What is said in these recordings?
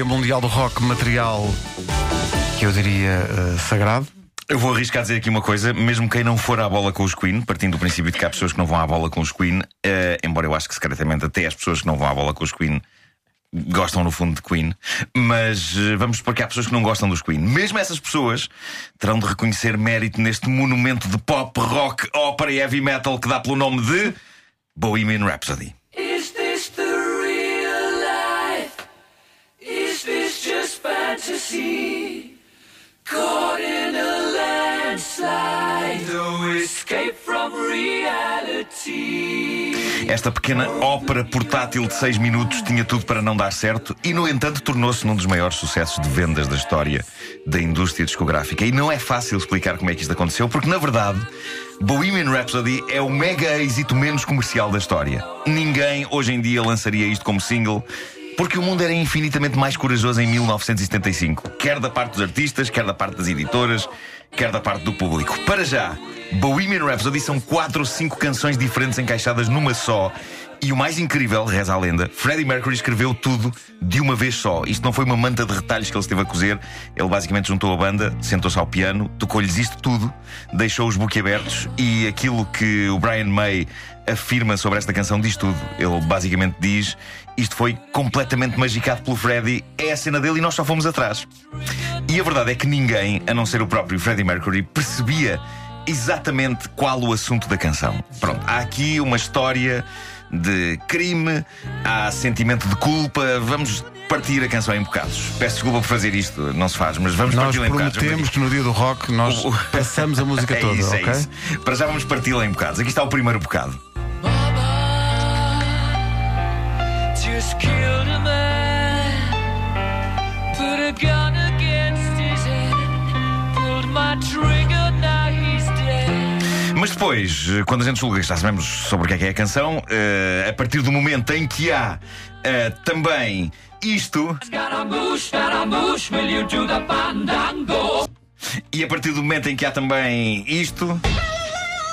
Dia Mundial do Rock, material que eu diria uh, sagrado. Eu vou arriscar dizer aqui uma coisa, mesmo quem não for à bola com os Queen, partindo do princípio de que há pessoas que não vão à bola com os Queen, uh, embora eu acho que secretamente até as pessoas que não vão à bola com os Queen gostam no fundo de Queen, mas uh, vamos supor que há pessoas que não gostam dos Queen. Mesmo essas pessoas terão de reconhecer mérito neste monumento de pop, rock, ópera e heavy metal que dá pelo nome de Bohemian Rhapsody. Caught in a landslide, no escape from reality. Esta pequena ópera portátil de 6 minutos tinha tudo para não dar certo e, no entanto, tornou-se num dos maiores sucessos de vendas da história da indústria discográfica. E não é fácil explicar como é que isto aconteceu, porque, na verdade, Bohemian Rhapsody é o mega êxito menos comercial da história. Ninguém hoje em dia lançaria isto como single. Porque o mundo era infinitamente mais corajoso em 1975, quer da parte dos artistas, quer da parte das editoras, quer da parte do público. Para já, Bohemian Rhapsody são quatro ou cinco canções diferentes encaixadas numa só. E o mais incrível, reza a lenda, Freddie Mercury escreveu tudo de uma vez só. Isto não foi uma manta de retalhos que ele esteve a cozer. Ele basicamente juntou a banda, sentou-se ao piano, tocou-lhes isto tudo, deixou os boquiabertos e aquilo que o Brian May afirma sobre esta canção diz tudo. Ele basicamente diz: Isto foi completamente magicado pelo Freddie, é a cena dele e nós só fomos atrás. E a verdade é que ninguém, a não ser o próprio Freddie Mercury, percebia exatamente qual o assunto da canção. Pronto, há aqui uma história de crime, há sentimento de culpa. Vamos partir a canção em bocados. Peço desculpa por fazer isto, não se faz, mas vamos Nós parti-la em bocados. prometemos que no dia do rock nós O- passamos a música É toda, isso, ok? é isso. Para já vamos parti-la em bocados. Aqui está o primeiro bocado. Just killed a man, put a gun against his head, pulled my trigger. Mas depois, eh, quando a gente julga que já sabemos sobre o que é que é a canção, eh, a partir do momento em que há eh, também isto, Scaramouche, Scaramouche, will you do the fandango? e a partir do momento em que há também isto,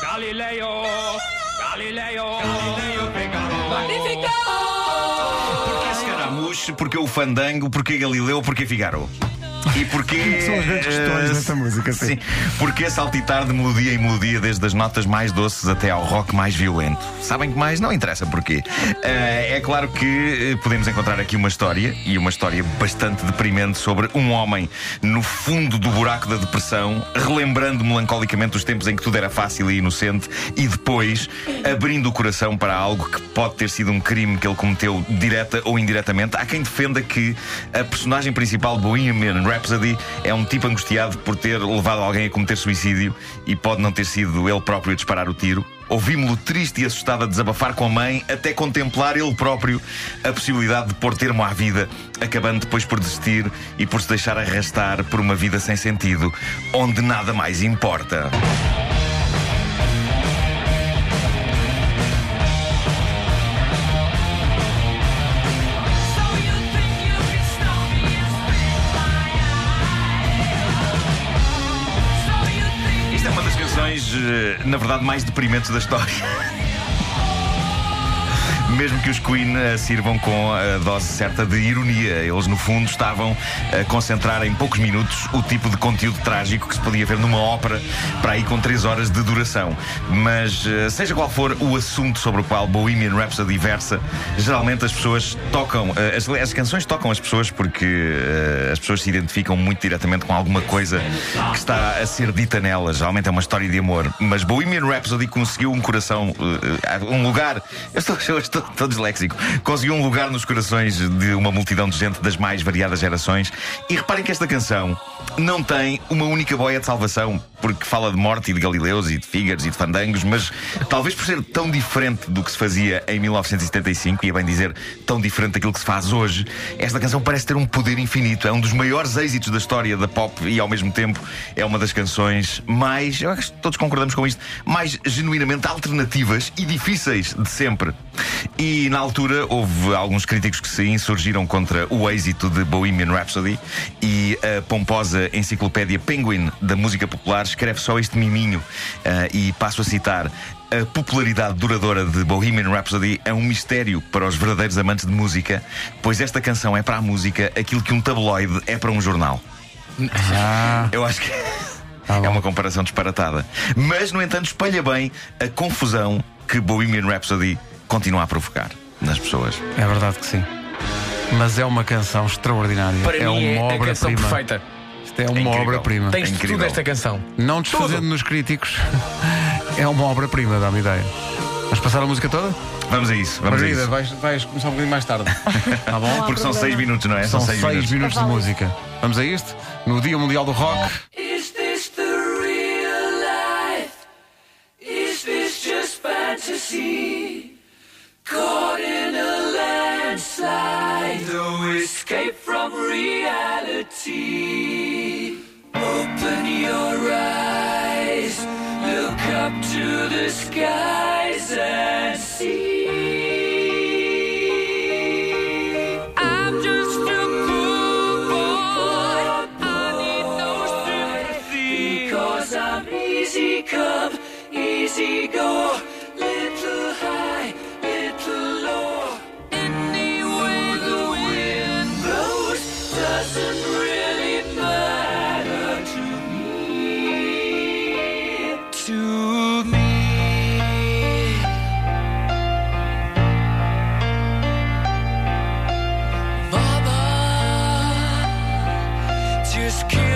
Galileo, Galileo, Galileo Figaro. Magnifico! Porquê Scaramouche, porque o Fandango, porque Galileu, porque Figaro? E porquê. São as grandes questões eh, desta música, sim. Porquê saltitar de melodia em melodia, desde as notas mais doces até ao rock mais violento? Sabem que mais? Não interessa porquê. Eh, é claro que eh, podemos encontrar aqui uma história, e uma história bastante deprimente, sobre um homem no fundo do buraco da depressão, relembrando melancolicamente os tempos em que tudo era fácil e inocente, e depois abrindo o coração para algo que pode ter sido um crime que ele cometeu direta ou indiretamente. Há quem defenda que a personagem principal de Bohemian Rhapsody é um tipo angustiado por ter levado alguém a cometer suicídio e pode não ter sido ele próprio a disparar o tiro. Ouvimos-lo triste e assustado a desabafar com a mãe, até contemplar ele próprio a possibilidade de pôr termo à vida, acabando depois por desistir e por se deixar arrastar por uma vida sem sentido, onde nada mais importa. Na verdade, mais deprimentes da história. Mesmo que os Queen eh, sirvam com a dose certa de ironia. Eles, no fundo, estavam a concentrar em poucos minutos o tipo de conteúdo trágico que se podia ver numa ópera para aí com 3 horas de duração. Mas, eh, seja qual for o assunto sobre o qual Bohemian Rhapsody versa, geralmente as pessoas tocam, eh, as, as canções tocam as pessoas porque as pessoas se identificam muito diretamente com alguma coisa que está a ser dita nelas. Geralmente é uma história de amor. Mas Bohemian Rhapsody conseguiu um coração, um lugar. Eu estou, eu estou, estou disléxico. Conseguiu um lugar nos corações de uma multidão de gente das mais variadas gerações. E reparem que esta canção não tem uma única boia de salvação, porque fala de morte e de Galileus e de Fígaros e de Fandangos, mas talvez por ser tão diferente do que se fazia em 1975, e é bem dizer tão diferente daquilo que se faz hoje, esta canção parece ter um poder infinito. É um dos maiores êxitos da história da pop e, ao mesmo tempo, é uma das canções mais, eu acho que todos concordamos com isto, mais genuinamente alternativas e difíceis de sempre. E na altura houve alguns críticos que se insurgiram contra o êxito de Bohemian Rhapsody e a pomposa enciclopédia Penguin da música popular escreve só este miminho ah, e passo a citar. A popularidade duradoura de Bohemian Rhapsody é um mistério para os verdadeiros amantes de música, pois esta canção é para a música aquilo que um tabloide é para um jornal. Ah, Eu acho que Tá é uma comparação disparatada. Mas, no entanto, espalha bem a confusão que Bohemian Rhapsody continua a provocar nas pessoas. é verdade que sim. Mas é uma canção extraordinária. Para é mim é uma a canção obra-prima. perfeita. Isto é uma incrível. obra-prima. Tens incrível. tudo esta canção. Não desfazendo nos críticos, é uma obra-prima, dá-me ideia. Vais passar a música toda? Vamos a isso, vamos a isso. vais, vais começar um bocadinho mais tarde. Tá bom? Porque são seis minutos, não é? São seis, seis minutos, de Vale. música. Vamos a isto? No Dia Mundial do Rock. Escape from reality. Open your eyes, look up to the skies and see. I'm just a. Because I'm easy come, easy go. Just killed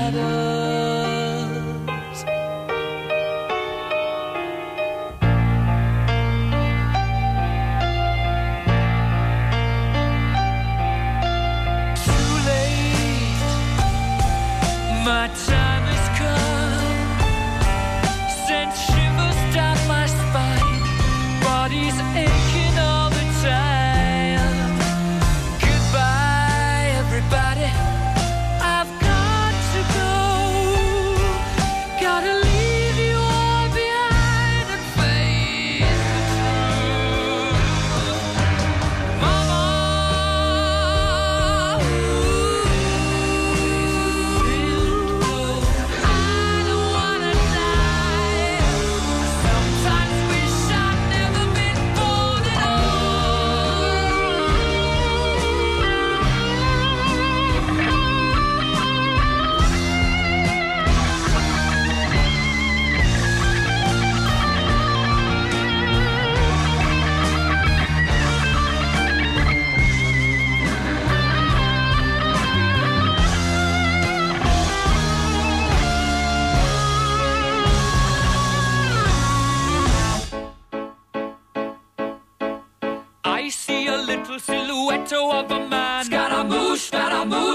shadow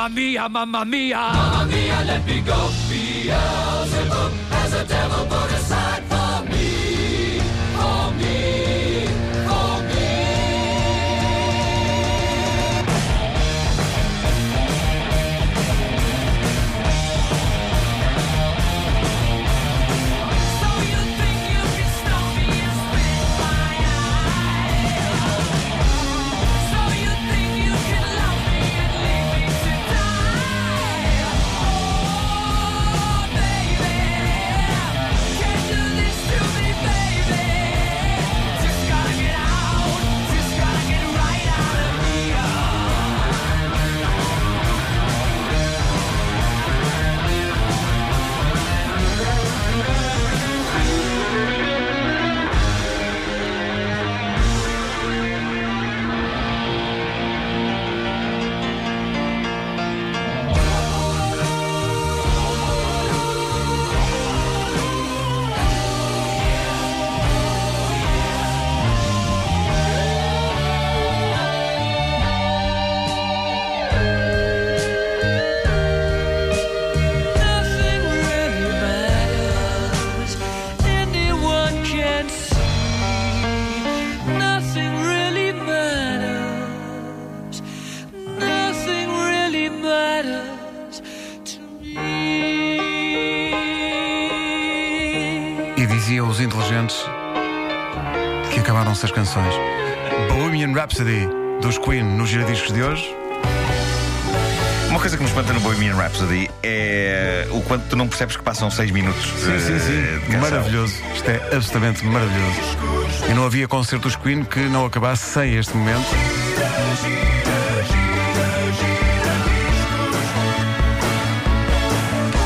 mamma mia, mamma mia. Mamma mia, let me go. Beelzebub has a devil put que acabaram-se as canções. Bohemian Rhapsody dos Queen nos giradiscos de hoje. Uma coisa que me espanta no Bohemian Rhapsody é o quanto tu não percebes que passam seis minutos de, Sim, sim, de sim. canção. Maravilhoso. Isto é absolutamente maravilhoso. E não havia concerto dos Queen que não acabasse sem este momento.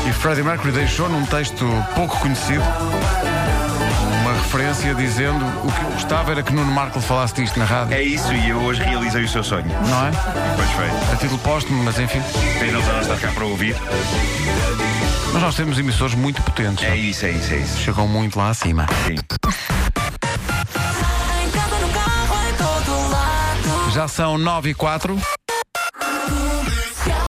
E Freddie Mercury deixou num texto pouco conhecido uma referência dizendo o que eu gostava era que Nuno Marco falasse disto na rádio. É isso, e eu hoje realizei o seu sonho. Não é? Pois foi. A título póstumo, mas enfim. Pena não estar cá para ouvir. Mas nós temos emissores muito potentes. É isso, é isso, é isso. Chegam muito lá acima. Sim. Já são 9 e 4.